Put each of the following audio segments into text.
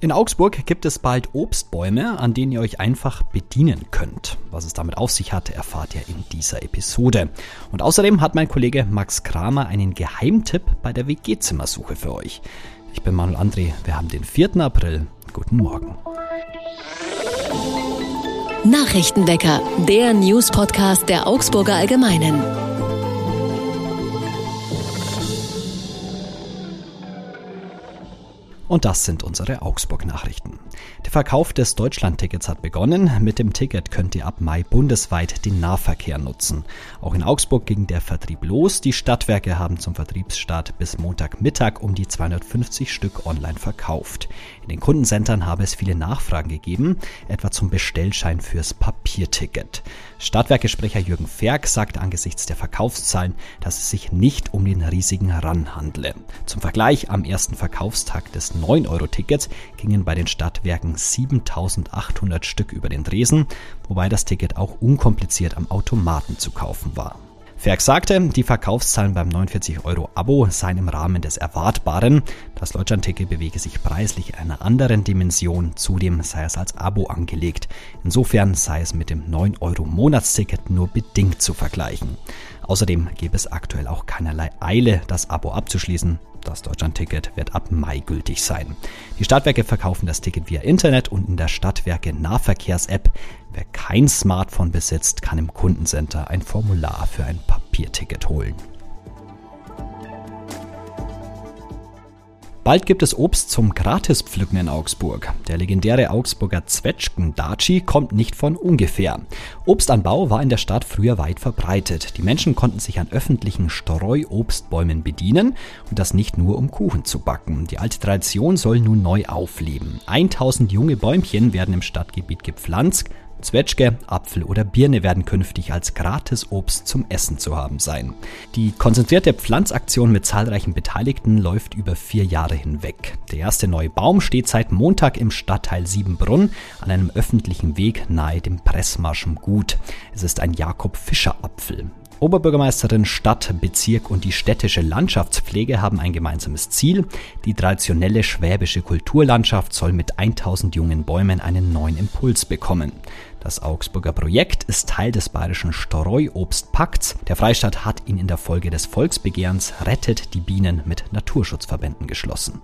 In Augsburg gibt es bald Obstbäume, an denen ihr euch einfach bedienen könnt. Was es damit auf sich hat, erfahrt ihr in dieser Episode. Und außerdem hat mein Kollege Max Kramer einen Geheimtipp bei der WG-Zimmersuche für euch. Ich bin Manuel André, wir haben den 4. April. Guten Morgen. Nachrichtenwecker, der News-Podcast der Augsburger Allgemeinen. Und das sind unsere Augsburg-Nachrichten. Der Verkauf des Deutschland-Tickets hat begonnen. Mit dem Ticket könnt ihr ab Mai bundesweit den Nahverkehr nutzen. Auch in Augsburg ging der Vertrieb los. Die Stadtwerke haben zum Vertriebsstart bis Montagmittag um die 250 Stück online verkauft. In den Kundencentern habe es viele Nachfragen gegeben, etwa zum Bestellschein fürs Papierticket. Stadtwerkesprecher Jürgen Ferg sagt angesichts der Verkaufszahlen, dass es sich nicht um den riesigen Run handle. Zum Vergleich, am ersten Verkaufstag des 9-Euro-Tickets gingen bei den Stadtwerken 7800 Stück über den Dresen, wobei das Ticket auch unkompliziert am Automaten zu kaufen war. Ferg sagte, die Verkaufszahlen beim 49-Euro-Abo seien im Rahmen des Erwartbaren. Das Deutschland-Ticket bewege sich preislich in einer anderen Dimension. Zudem sei es als Abo angelegt. Insofern sei es mit dem 9-Euro-Monatsticket nur bedingt zu vergleichen. Außerdem gäbe es aktuell auch keinerlei Eile, das Abo abzuschließen. Das Deutschland-Ticket wird ab Mai gültig sein. Die Stadtwerke verkaufen das Ticket via Internet und in der Stadtwerke Nahverkehrs-App. Wer kein Smartphone besitzt, kann im Kundencenter ein Formular für ein Papierticket holen. Bald gibt es Obst zum Gratispflücken in Augsburg. Der legendäre Augsburger Zwetschgen-Daci kommt nicht von ungefähr. Obstanbau war in der Stadt früher weit verbreitet. Die Menschen konnten sich an öffentlichen Streuobstbäumen bedienen und das nicht nur um Kuchen zu backen. Die alte Tradition soll nun neu aufleben. 1000 junge Bäumchen werden im Stadtgebiet gepflanzt Zwetschge, Apfel oder Birne werden künftig als Gratisobst zum Essen zu haben sein. Die konzentrierte Pflanzaktion mit zahlreichen Beteiligten läuft über vier Jahre hinweg. Der erste neue Baum steht seit Montag im Stadtteil Siebenbrunn an einem öffentlichen Weg nahe dem Pressmarschem Gut. Es ist ein Jakob-Fischer-Apfel. Oberbürgermeisterin, Stadt, Bezirk und die städtische Landschaftspflege haben ein gemeinsames Ziel. Die traditionelle schwäbische Kulturlandschaft soll mit 1000 jungen Bäumen einen neuen Impuls bekommen. Das Augsburger Projekt ist Teil des bayerischen Streuobstpakts. Der Freistaat hat ihn in der Folge des Volksbegehrens Rettet die Bienen mit Naturschutzverbänden geschlossen.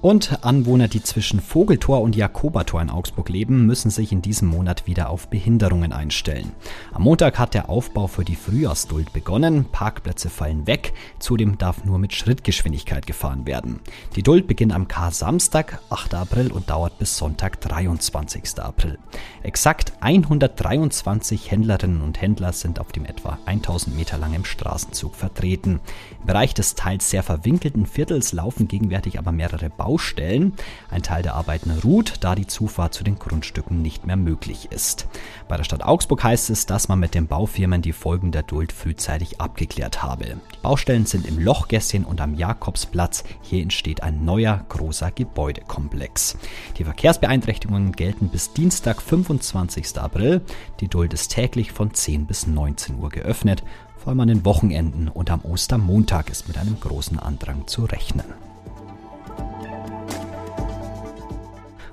Und Anwohner, die zwischen Vogeltor und Jakobator in Augsburg leben, müssen sich in diesem Monat wieder auf Behinderungen einstellen. Am Montag hat der Aufbau für die Frühjahrsduld begonnen, Parkplätze fallen weg, zudem darf nur mit Schrittgeschwindigkeit gefahren werden. Die Duld beginnt am Kar-Samstag, 8. April und dauert bis Sonntag, 23. April. Exakt 123 Händlerinnen und Händler sind auf dem etwa 1000 Meter langen Straßenzug vertreten. Im Bereich des teils sehr verwinkelten Viertels laufen gegenwärtig aber mehrere Bau Baustellen. Ein Teil der Arbeiten ruht, da die Zufahrt zu den Grundstücken nicht mehr möglich ist. Bei der Stadt Augsburg heißt es, dass man mit den Baufirmen die Folgen der Duld frühzeitig abgeklärt habe. Die Baustellen sind im Lochgässchen und am Jakobsplatz. Hier entsteht ein neuer großer Gebäudekomplex. Die Verkehrsbeeinträchtigungen gelten bis Dienstag, 25. April. Die Duld ist täglich von 10 bis 19 Uhr geöffnet. Vor allem an den Wochenenden und am Ostermontag ist mit einem großen Andrang zu rechnen.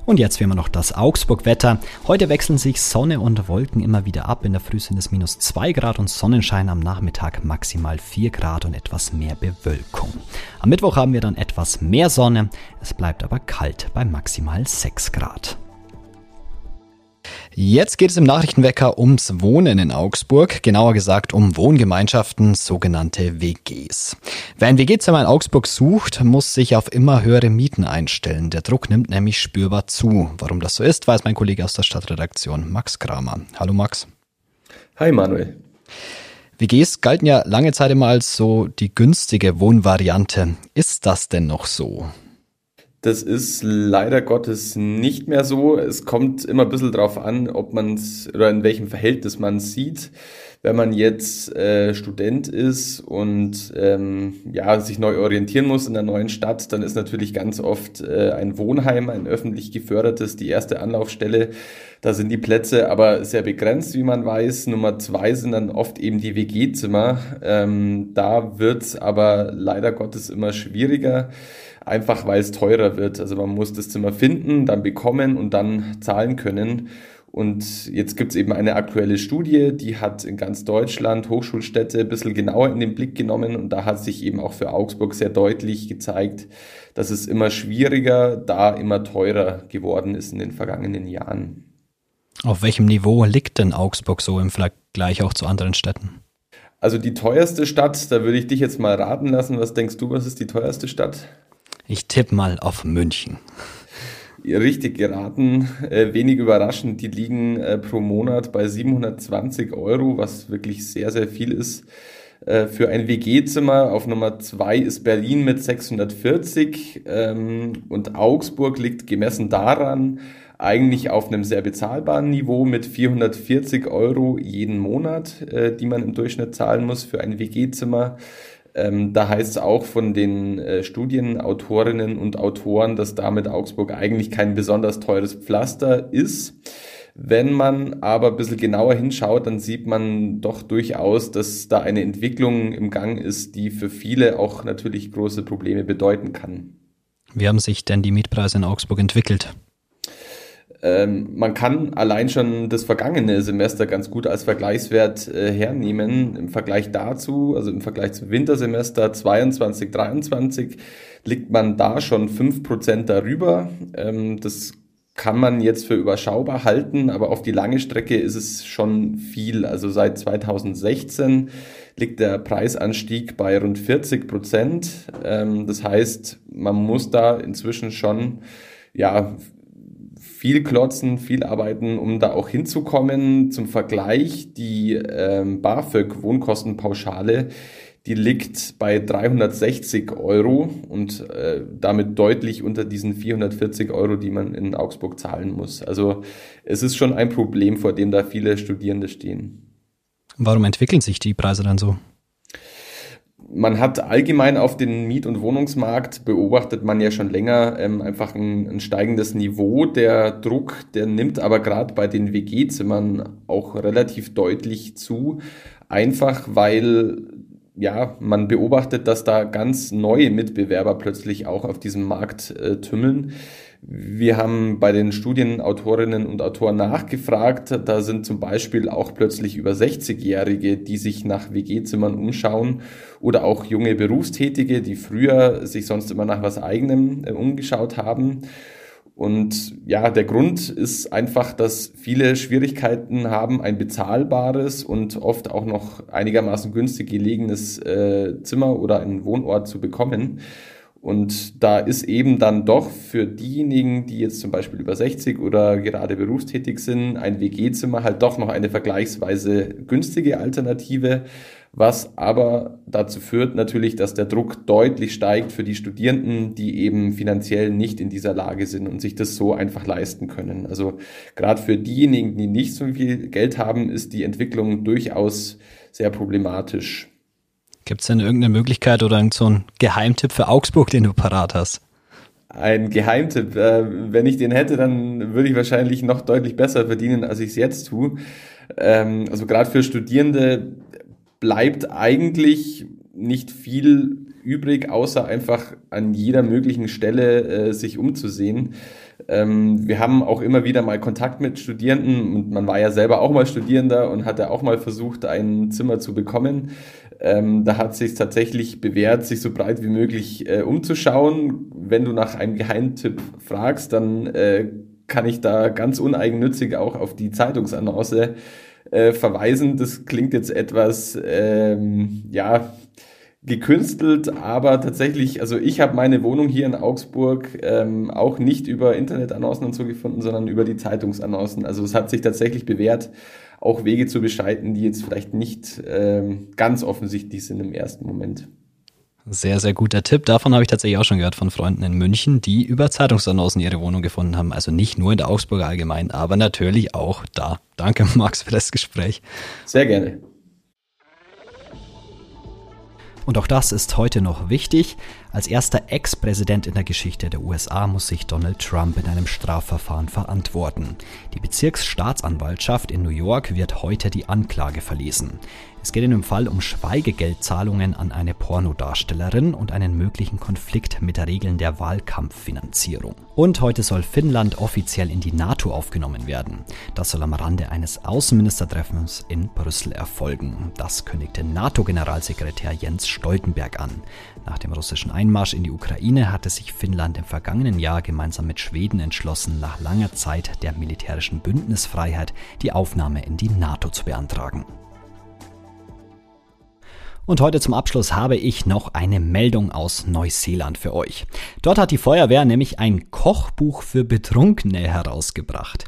Und jetzt wie immer noch das Augsburg-Wetter. Heute wechseln sich Sonne und Wolken immer wieder ab. In der Früh sind es minus 2 Grad und Sonnenschein am Nachmittag maximal 4 Grad und etwas mehr Bewölkung. Am Mittwoch haben wir dann etwas mehr Sonne. Es bleibt aber kalt bei maximal 6 Grad. Jetzt geht es im Nachrichtenwecker ums Wohnen in Augsburg, genauer gesagt um Wohngemeinschaften, sogenannte WGs. Wer ein WG-Zimmer in Augsburg sucht, muss sich auf immer höhere Mieten einstellen. Der Druck nimmt nämlich spürbar zu. Warum das so ist, weiß mein Kollege aus der Stadtredaktion, Max Kramer. Hallo Max. Hi Manuel. WGs galten ja lange Zeit immer als so die günstige Wohnvariante. Ist das denn noch so? Das ist leider Gottes nicht mehr so. Es kommt immer ein bisschen drauf an, ob man oder in welchem Verhältnis man sieht. Wenn man jetzt äh, Student ist und ähm, ja, sich neu orientieren muss in einer neuen Stadt, dann ist natürlich ganz oft äh, ein Wohnheim, ein öffentlich gefördertes, die erste Anlaufstelle. Da sind die Plätze aber sehr begrenzt, wie man weiß. Nummer zwei sind dann oft eben die WG-Zimmer. Ähm, da wird's aber leider Gottes immer schwieriger einfach weil es teurer wird. Also man muss das Zimmer finden, dann bekommen und dann zahlen können. Und jetzt gibt es eben eine aktuelle Studie, die hat in ganz Deutschland Hochschulstädte ein bisschen genauer in den Blick genommen und da hat sich eben auch für Augsburg sehr deutlich gezeigt, dass es immer schwieriger, da immer teurer geworden ist in den vergangenen Jahren. Auf welchem Niveau liegt denn Augsburg so im Vergleich auch zu anderen Städten? Also die teuerste Stadt, da würde ich dich jetzt mal raten lassen. Was denkst du, was ist die teuerste Stadt? Ich tippe mal auf München richtig geraten. Äh, wenig überraschend, die liegen äh, pro Monat bei 720 Euro, was wirklich sehr, sehr viel ist. Äh, für ein WG-Zimmer auf Nummer zwei ist Berlin mit 640 ähm, und Augsburg liegt gemessen daran eigentlich auf einem sehr bezahlbaren Niveau mit 440 Euro jeden Monat, äh, die man im Durchschnitt zahlen muss für ein WG-Zimmer. Ähm, da heißt es auch von den äh, Studienautorinnen und Autoren, dass damit Augsburg eigentlich kein besonders teures Pflaster ist. Wenn man aber ein bisschen genauer hinschaut, dann sieht man doch durchaus, dass da eine Entwicklung im Gang ist, die für viele auch natürlich große Probleme bedeuten kann. Wie haben sich denn die Mietpreise in Augsburg entwickelt? Ähm, man kann allein schon das vergangene Semester ganz gut als Vergleichswert äh, hernehmen. Im Vergleich dazu, also im Vergleich zum Wintersemester 22, 23, liegt man da schon fünf Prozent darüber. Ähm, das kann man jetzt für überschaubar halten, aber auf die lange Strecke ist es schon viel. Also seit 2016 liegt der Preisanstieg bei rund 40 Prozent. Ähm, das heißt, man muss da inzwischen schon ja viel klotzen, viel arbeiten, um da auch hinzukommen. Zum Vergleich, die ähm, BAföG Wohnkostenpauschale, die liegt bei 360 Euro und äh, damit deutlich unter diesen 440 Euro, die man in Augsburg zahlen muss. Also es ist schon ein Problem, vor dem da viele Studierende stehen. Warum entwickeln sich die Preise dann so? Man hat allgemein auf den Miet- und Wohnungsmarkt beobachtet man ja schon länger ähm, einfach ein, ein, steigendes Niveau. Der Druck, der nimmt aber gerade bei den WG-Zimmern auch relativ deutlich zu. Einfach weil ja, man beobachtet, dass da ganz neue Mitbewerber plötzlich auch auf diesem Markt äh, tümmeln. Wir haben bei den Studienautorinnen und Autoren nachgefragt. Da sind zum Beispiel auch plötzlich über 60-Jährige, die sich nach WG-Zimmern umschauen oder auch junge Berufstätige, die früher sich sonst immer nach was eigenem äh, umgeschaut haben. Und ja, der Grund ist einfach, dass viele Schwierigkeiten haben, ein bezahlbares und oft auch noch einigermaßen günstig gelegenes äh, Zimmer oder einen Wohnort zu bekommen. Und da ist eben dann doch für diejenigen, die jetzt zum Beispiel über 60 oder gerade berufstätig sind, ein WG-Zimmer halt doch noch eine vergleichsweise günstige Alternative, was aber dazu führt natürlich, dass der Druck deutlich steigt für die Studierenden, die eben finanziell nicht in dieser Lage sind und sich das so einfach leisten können. Also gerade für diejenigen, die nicht so viel Geld haben, ist die Entwicklung durchaus sehr problematisch. Gibt es denn irgendeine Möglichkeit oder so einen Geheimtipp für Augsburg, den du parat hast? Ein Geheimtipp. Äh, wenn ich den hätte, dann würde ich wahrscheinlich noch deutlich besser verdienen, als ich es jetzt tue. Ähm, also gerade für Studierende bleibt eigentlich nicht viel übrig, außer einfach an jeder möglichen Stelle äh, sich umzusehen. Ähm, wir haben auch immer wieder mal Kontakt mit Studierenden und man war ja selber auch mal Studierender und hatte auch mal versucht, ein Zimmer zu bekommen. Ähm, da hat sich tatsächlich bewährt, sich so breit wie möglich äh, umzuschauen. Wenn du nach einem Geheimtipp fragst, dann äh, kann ich da ganz uneigennützig auch auf die Zeitungsannonce äh, verweisen. Das klingt jetzt etwas, ähm, ja, gekünstelt, aber tatsächlich, also ich habe meine Wohnung hier in Augsburg ähm, auch nicht über Internetannoncen und so gefunden, sondern über die Zeitungsannoncen. Also es hat sich tatsächlich bewährt, auch Wege zu beschreiten, die jetzt vielleicht nicht ähm, ganz offensichtlich sind im ersten Moment. Sehr, sehr guter Tipp. Davon habe ich tatsächlich auch schon gehört von Freunden in München, die über Zeitungsannoncen ihre Wohnung gefunden haben. Also nicht nur in der Augsburger allgemein, aber natürlich auch da. Danke, Max, für das Gespräch. Sehr gerne. Und auch das ist heute noch wichtig. Als erster Ex-Präsident in der Geschichte der USA muss sich Donald Trump in einem Strafverfahren verantworten. Die Bezirksstaatsanwaltschaft in New York wird heute die Anklage verlesen. Es geht in dem Fall um Schweigegeldzahlungen an eine Pornodarstellerin und einen möglichen Konflikt mit Regeln der Wahlkampffinanzierung. Und heute soll Finnland offiziell in die NATO aufgenommen werden. Das soll am Rande eines Außenministertreffens in Brüssel erfolgen. Das kündigte NATO-Generalsekretär Jens Stoltenberg an. Nach dem russischen Einmarsch in die Ukraine hatte sich Finnland im vergangenen Jahr gemeinsam mit Schweden entschlossen, nach langer Zeit der militärischen Bündnisfreiheit die Aufnahme in die NATO zu beantragen. Und heute zum Abschluss habe ich noch eine Meldung aus Neuseeland für euch. Dort hat die Feuerwehr nämlich ein Kochbuch für Betrunkene herausgebracht.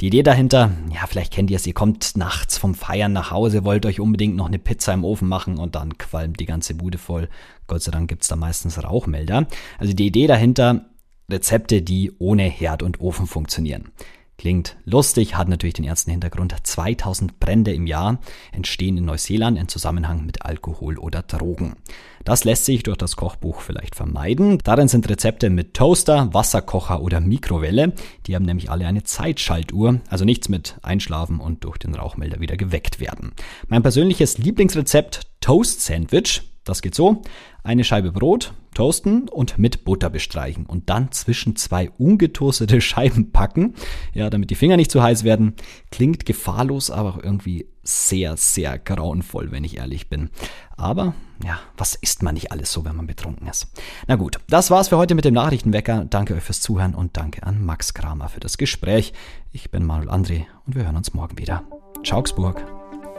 Die Idee dahinter, ja, vielleicht kennt ihr es, ihr kommt nachts vom Feiern nach Hause, wollt euch unbedingt noch eine Pizza im Ofen machen und dann qualmt die ganze Bude voll. Gott sei Dank gibt's da meistens Rauchmelder. Also die Idee dahinter, Rezepte, die ohne Herd und Ofen funktionieren. Klingt lustig, hat natürlich den ersten Hintergrund. 2000 Brände im Jahr entstehen in Neuseeland in Zusammenhang mit Alkohol oder Drogen. Das lässt sich durch das Kochbuch vielleicht vermeiden. Darin sind Rezepte mit Toaster, Wasserkocher oder Mikrowelle. Die haben nämlich alle eine Zeitschaltuhr, also nichts mit Einschlafen und durch den Rauchmelder wieder geweckt werden. Mein persönliches Lieblingsrezept Toast Sandwich. Das geht so. Eine Scheibe Brot, toasten und mit Butter bestreichen und dann zwischen zwei ungetoastete Scheiben packen, ja, damit die Finger nicht zu heiß werden. Klingt gefahrlos, aber auch irgendwie sehr, sehr grauenvoll, wenn ich ehrlich bin. Aber, ja, was isst man nicht alles so, wenn man betrunken ist? Na gut, das war's für heute mit dem Nachrichtenwecker. Danke euch fürs Zuhören und danke an Max Kramer für das Gespräch. Ich bin Manuel André und wir hören uns morgen wieder. Ciao, Augsburg.